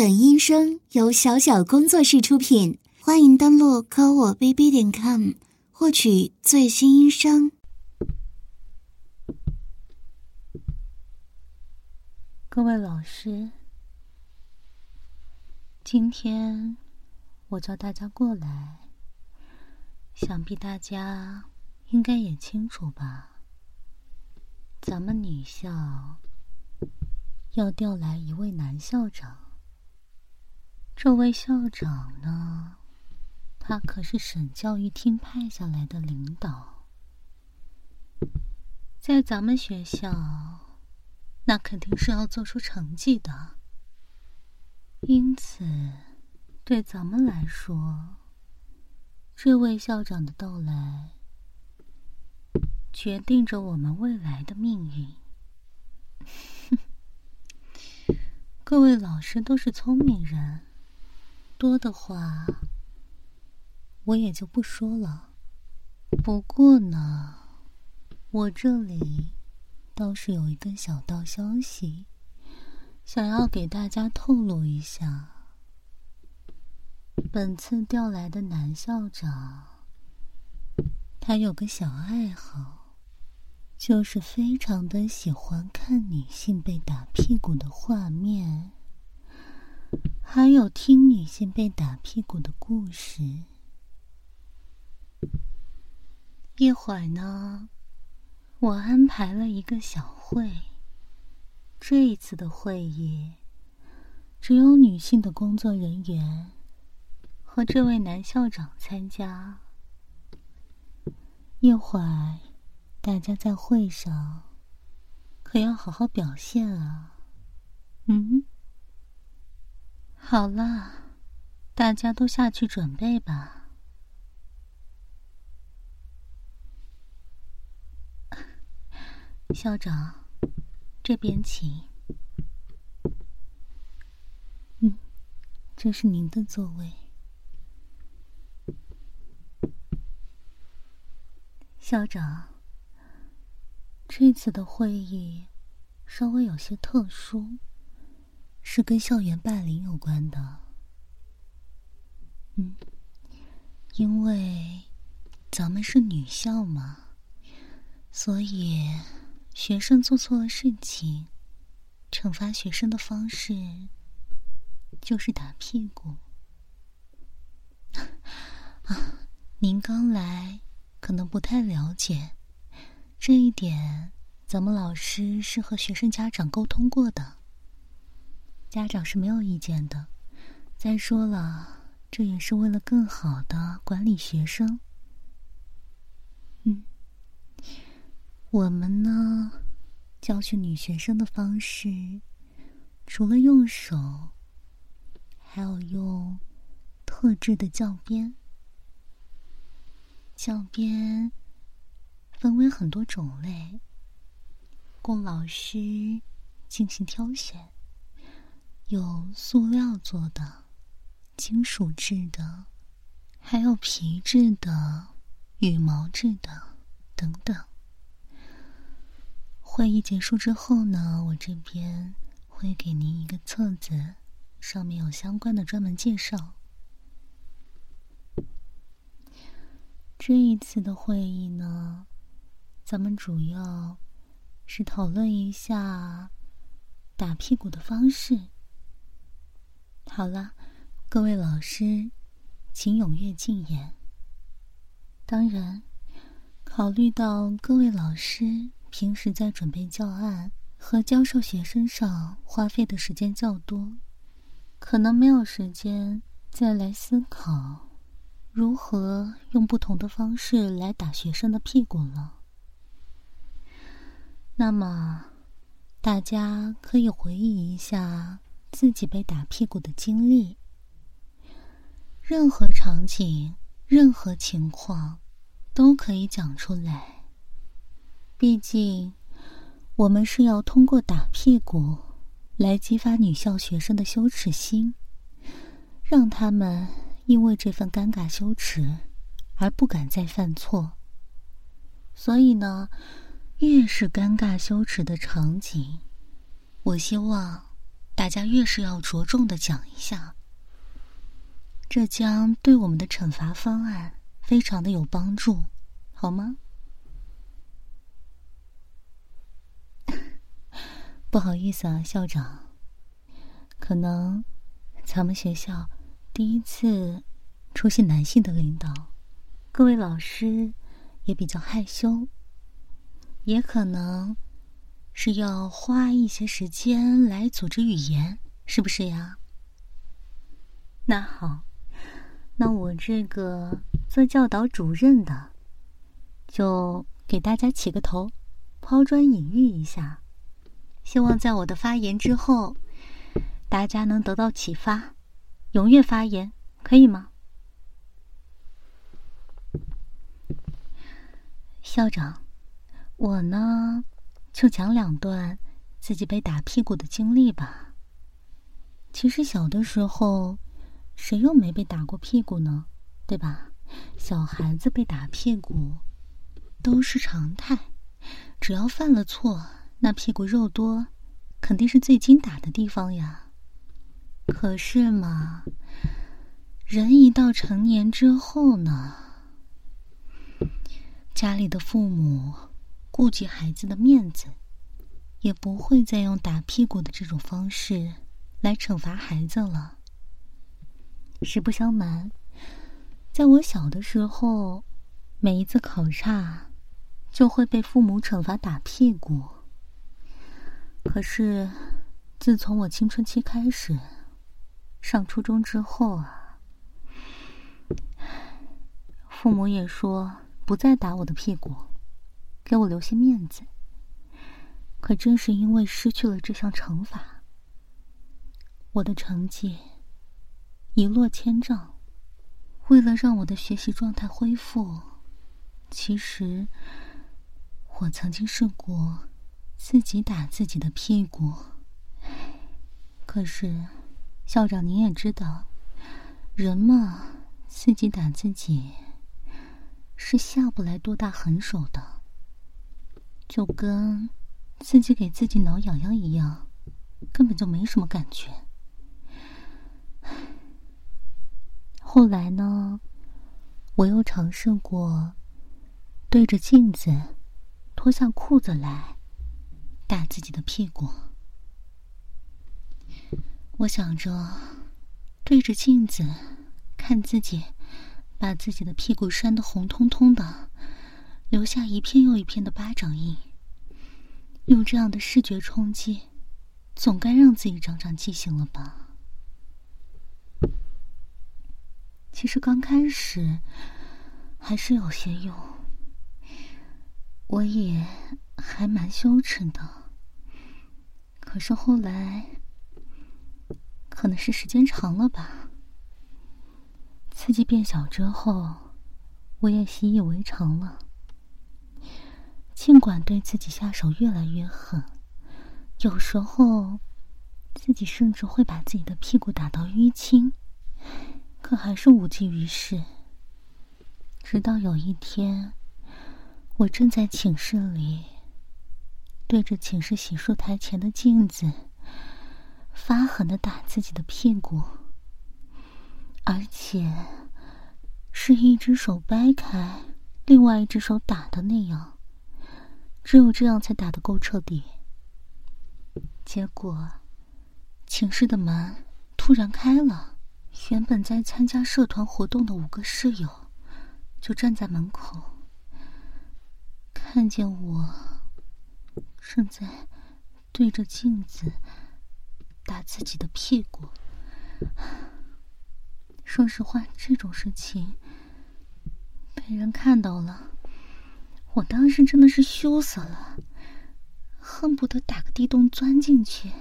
本音声由小小工作室出品，欢迎登录科我 bb 点 com 获取最新音声。各位老师，今天我叫大家过来，想必大家应该也清楚吧？咱们女校要调来一位男校长。这位校长呢，他可是省教育厅派下来的领导，在咱们学校，那肯定是要做出成绩的。因此，对咱们来说，这位校长的到来，决定着我们未来的命运。各位老师都是聪明人。多的话，我也就不说了。不过呢，我这里倒是有一个小道消息，想要给大家透露一下。本次调来的男校长，他有个小爱好，就是非常的喜欢看女性被打屁股的画面。还有听女性被打屁股的故事。一会儿呢，我安排了一个小会。这一次的会议，只有女性的工作人员和这位男校长参加。一会儿，大家在会上可要好好表现啊！嗯。好了，大家都下去准备吧。校长，这边请。嗯，这是您的座位。校长，这次的会议稍微有些特殊。是跟校园霸凌有关的，嗯，因为咱们是女校嘛，所以学生做错了事情，惩罚学生的方式就是打屁股。啊，您刚来，可能不太了解这一点，咱们老师是和学生家长沟通过的。家长是没有意见的。再说了，这也是为了更好的管理学生。嗯，我们呢，教训女学生的方式，除了用手，还有用特制的教鞭。教鞭分为很多种类，供老师进行挑选。有塑料做的、金属制的，还有皮质的、羽毛制的等等。会议结束之后呢，我这边会给您一个册子，上面有相关的专门介绍。这一次的会议呢，咱们主要是讨论一下打屁股的方式。好了，各位老师，请踊跃进言。当然，考虑到各位老师平时在准备教案和教授学生上花费的时间较多，可能没有时间再来思考如何用不同的方式来打学生的屁股了。那么，大家可以回忆一下。自己被打屁股的经历，任何场景、任何情况都可以讲出来。毕竟，我们是要通过打屁股来激发女校学生的羞耻心，让他们因为这份尴尬羞耻而不敢再犯错。所以呢，越是尴尬羞耻的场景，我希望。大家越是要着重的讲一下，这将对我们的惩罚方案非常的有帮助，好吗？不好意思啊，校长，可能咱们学校第一次出现男性的领导，各位老师也比较害羞，也可能。是要花一些时间来组织语言，是不是呀？那好，那我这个做教导主任的，就给大家起个头，抛砖引玉一下，希望在我的发言之后，大家能得到启发，踊跃发言，可以吗？校长，我呢？就讲两段自己被打屁股的经历吧。其实小的时候，谁又没被打过屁股呢？对吧？小孩子被打屁股都是常态，只要犯了错，那屁股肉多，肯定是最经打的地方呀。可是嘛，人一到成年之后呢，家里的父母。顾及孩子的面子，也不会再用打屁股的这种方式来惩罚孩子了。实不相瞒，在我小的时候，每一次考差，就会被父母惩罚打屁股。可是，自从我青春期开始，上初中之后啊，父母也说不再打我的屁股。给我留些面子。可正是因为失去了这项惩罚，我的成绩一落千丈。为了让我的学习状态恢复，其实我曾经试过自己打自己的屁股。可是，校长您也知道，人嘛，自己打自己是下不来多大狠手的。就跟自己给自己挠痒痒一样，根本就没什么感觉。后来呢，我又尝试过对着镜子脱下裤子来打自己的屁股。我想着对着镜子看自己，把自己的屁股扇得红彤彤的。留下一片又一片的巴掌印。用这样的视觉冲击，总该让自己长长记性了吧？其实刚开始还是有些用，我也还蛮羞耻的。可是后来，可能是时间长了吧，刺激变小之后，我也习以为常了。尽管对自己下手越来越狠，有时候自己甚至会把自己的屁股打到淤青，可还是无济于事。直到有一天，我正在寝室里对着寝室洗漱台前的镜子发狠的打自己的屁股，而且是一只手掰开，另外一只手打的那样。只有这样才打得够彻底。结果，寝室的门突然开了，原本在参加社团活动的五个室友就站在门口，看见我正在对着镜子打自己的屁股。说实话，这种事情被人看到了。我当时真的是羞死了，恨不得打个地洞钻进去。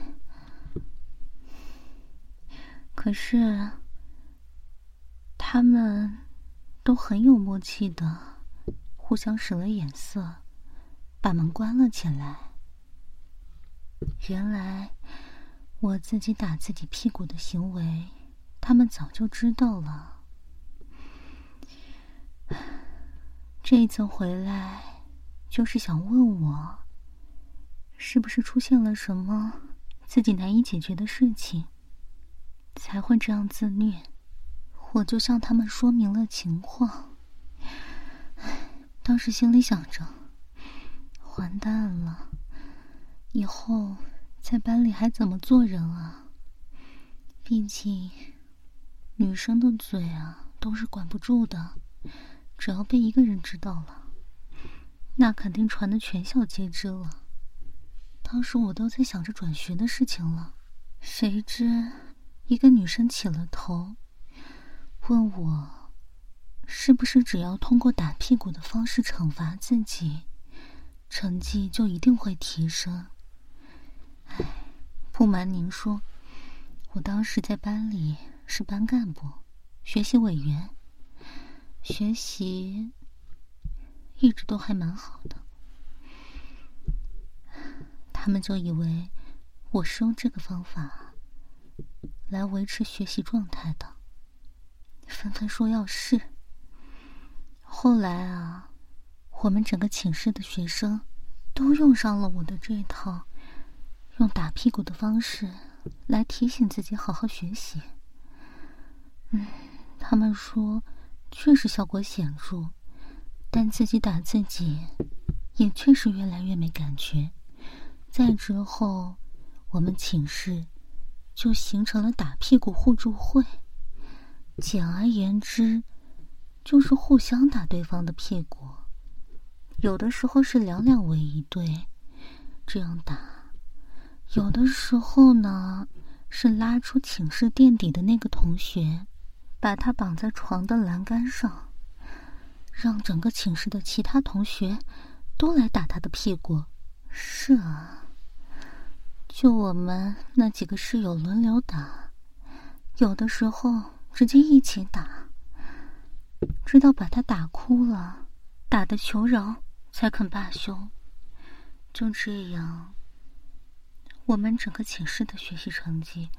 可是，他们都很有默契的，互相使了眼色，把门关了起来。原来，我自己打自己屁股的行为，他们早就知道了。这次回来，就是想问我，是不是出现了什么自己难以解决的事情，才会这样自虐。我就向他们说明了情况。当时心里想着，完蛋了，以后在班里还怎么做人啊？毕竟，女生的嘴啊都是管不住的，只要被一个人知道了，那肯定传的全校皆知了。当时我都在想着转学的事情了，谁知一个女生起了头，问我是不是只要通过打屁股的方式惩罚自己，成绩就一定会提升。唉，不瞒您说，我当时在班里是班干部、学习委员，学习一直都还蛮好的。他们就以为我是用这个方法来维持学习状态的，纷纷说要试。后来啊，我们整个寝室的学生都用上了我的这套用打屁股的方式来提醒自己好好学习。嗯，他们说确实效果显著，但自己打自己也确实越来越没感觉。再之后，我们寝室就形成了打屁股互助会。简而言之，就是互相打对方的屁股。有的时候是两两为一对，这样打；有的时候呢，是拉出寝室垫底的那个同学，把他绑在床的栏杆上，让整个寝室的其他同学都来打他的屁股。是啊。就我们那几个室友轮流打，有的时候直接一起打，直到把他打哭了，打的求饶才肯罢休。就这样，我们整个寝室的学习成绩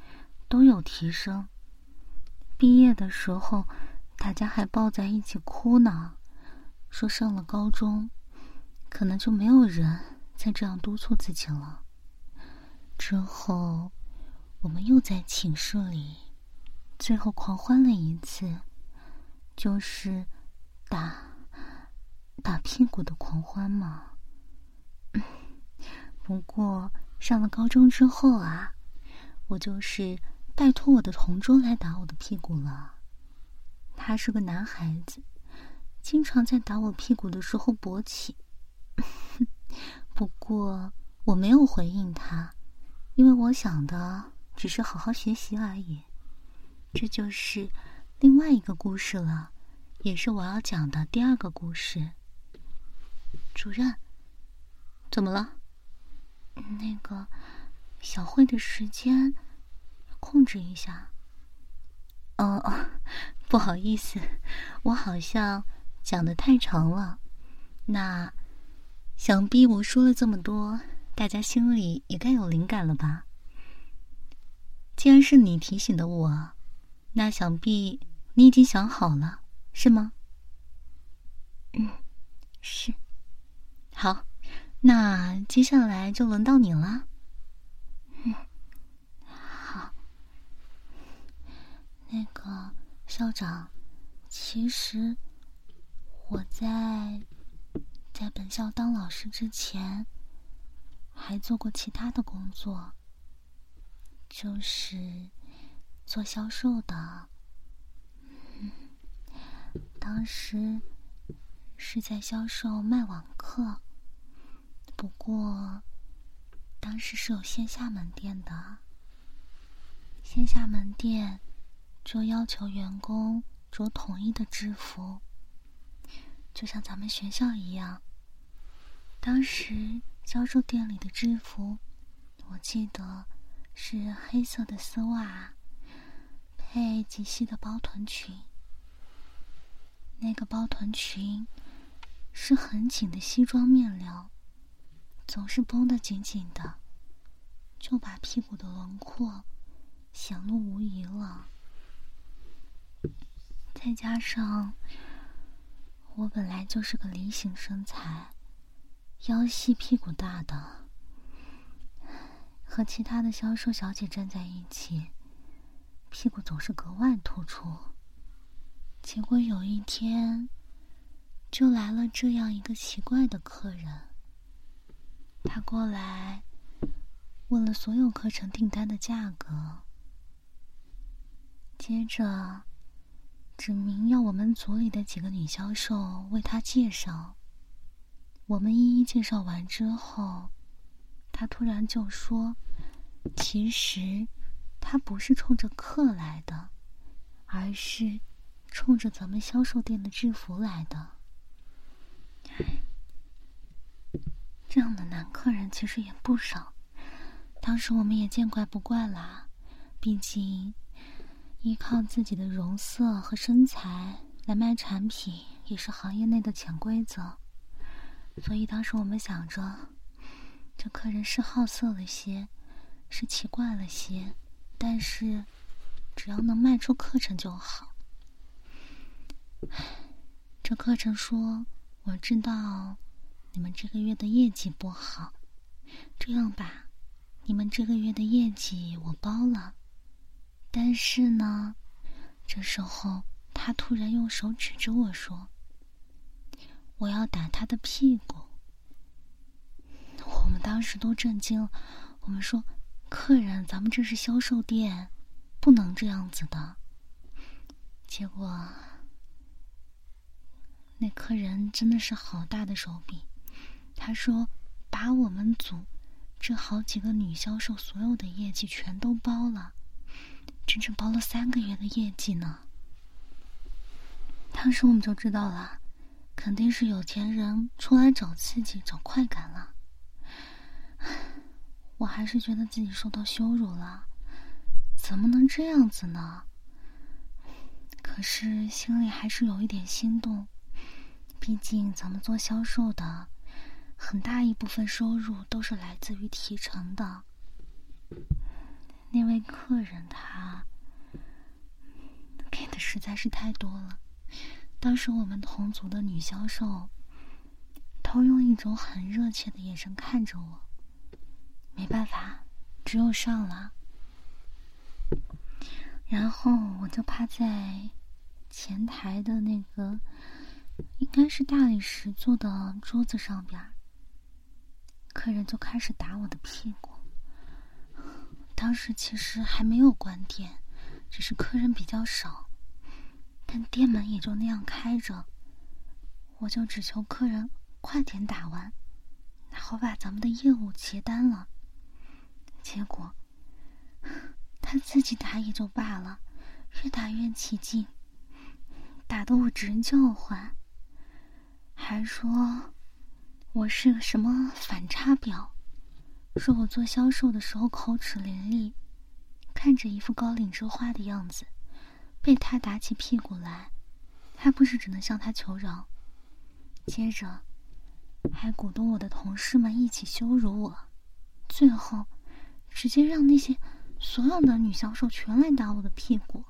都有提升。毕业的时候，大家还抱在一起哭呢，说上了高中，可能就没有人再这样督促自己了。之后，我们又在寝室里，最后狂欢了一次，就是打打屁股的狂欢嘛。不过上了高中之后啊，我就是拜托我的同桌来打我的屁股了。他是个男孩子，经常在打我屁股的时候勃起。不过我没有回应他。因为我想的只是好好学习而已，这就是另外一个故事了，也是我要讲的第二个故事。主任，怎么了？那个小慧的时间控制一下。哦哦，不好意思，我好像讲的太长了。那想必我说了这么多。大家心里也该有灵感了吧？既然是你提醒的我，那想必你已经想好了，是吗？嗯，是。好，那接下来就轮到你了。嗯，好。那个校长，其实我在在本校当老师之前。还做过其他的工作，就是做销售的。当时是在销售卖网课，不过当时是有线下门店的。线下门店就要求员工着统一的制服，就像咱们学校一样。当时。销售店里的制服，我记得是黑色的丝袜，配极细的包臀裙。那个包臀裙是很紧的西装面料，总是绷得紧紧的，就把屁股的轮廓显露无遗了。再加上我本来就是个梨形身材。腰细屁股大的，和其他的销售小姐站在一起，屁股总是格外突出。结果有一天，就来了这样一个奇怪的客人。他过来问了所有课程订单的价格，接着指明要我们组里的几个女销售为他介绍。我们一一介绍完之后。他突然就说：“其实，他不是冲着客来的，而是冲着咱们销售店的制服来的。”这样的男客人其实也不少，当时我们也见怪不怪啦。毕竟，依靠自己的容色和身材来卖产品，也是行业内的潜规则。所以当时我们想着。这客人是好色了些，是奇怪了些，但是只要能卖出课程就好。这课程说：“我知道你们这个月的业绩不好，这样吧，你们这个月的业绩我包了。但是呢，这时候他突然用手指着我说：‘我要打他的屁股。’”我们当时都震惊了，我们说：“客人，咱们这是销售店，不能这样子的。”结果，那客人真的是好大的手笔，他说：“把我们组这好几个女销售所有的业绩全都包了，整整包了三个月的业绩呢。”当时我们就知道了，肯定是有钱人出来找刺激、找快感了。我还是觉得自己受到羞辱了，怎么能这样子呢？可是心里还是有一点心动，毕竟咱们做销售的，很大一部分收入都是来自于提成的。那位客人他给的实在是太多了，当时我们同组的女销售都用一种很热切的眼神看着我。没办法，只有上了。然后我就趴在前台的那个，应该是大理石做的桌子上边。客人就开始打我的屁股。当时其实还没有关店，只是客人比较少，但店门也就那样开着。我就只求客人快点打完，好把咱们的业务结单了。结果，他自己打也就罢了，越打越起劲，打得我直叫唤，还说我是个什么反差婊，说我做销售的时候口齿伶俐，看着一副高岭之花的样子，被他打起屁股来，还不是只能向他求饶。接着，还鼓动我的同事们一起羞辱我，最后。直接让那些所有的女销售全来打我的屁股，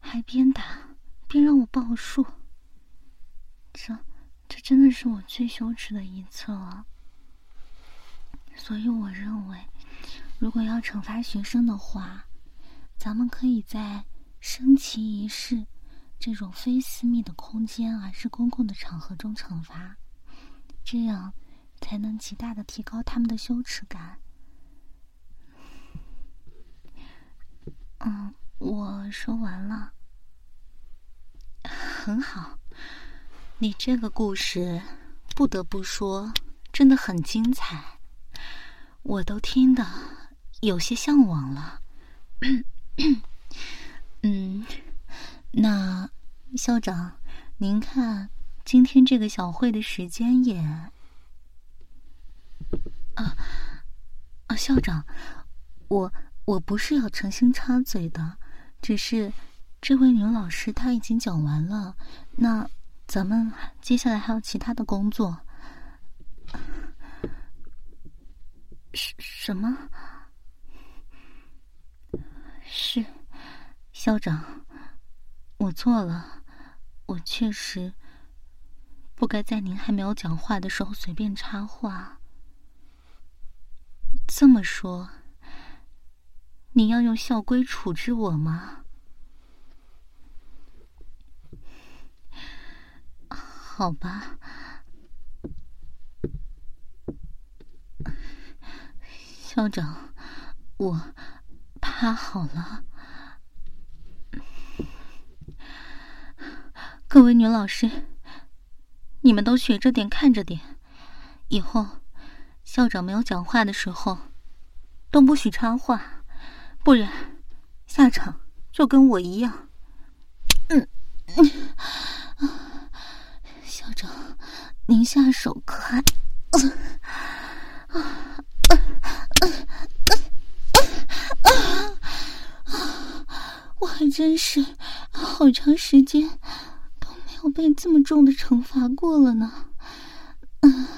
还边打边让我报数。这，这真的是我最羞耻的一次了。所以我认为，如果要惩罚学生的话，咱们可以在升旗仪式这种非私密的空间而是公共的场合中惩罚，这样。才能极大的提高他们的羞耻感。嗯，我说完了。很好，你这个故事不得不说真的很精彩，我都听得有些向往了。嗯，那校长，您看今天这个小会的时间也……啊啊！校长，我我不是要诚心插嘴的，只是这位女老师她已经讲完了，那咱们接下来还有其他的工作。什什么？是校长，我错了，我确实不该在您还没有讲话的时候随便插话。这么说，你要用校规处置我吗？好吧，校长，我趴好了。各位女老师，你们都学着点，看着点，以后校长没有讲话的时候，都不许插话，不然下场就跟我一样。嗯嗯，校长，您下手可还？我还真是好长时间。被这么重的惩罚过了呢？嗯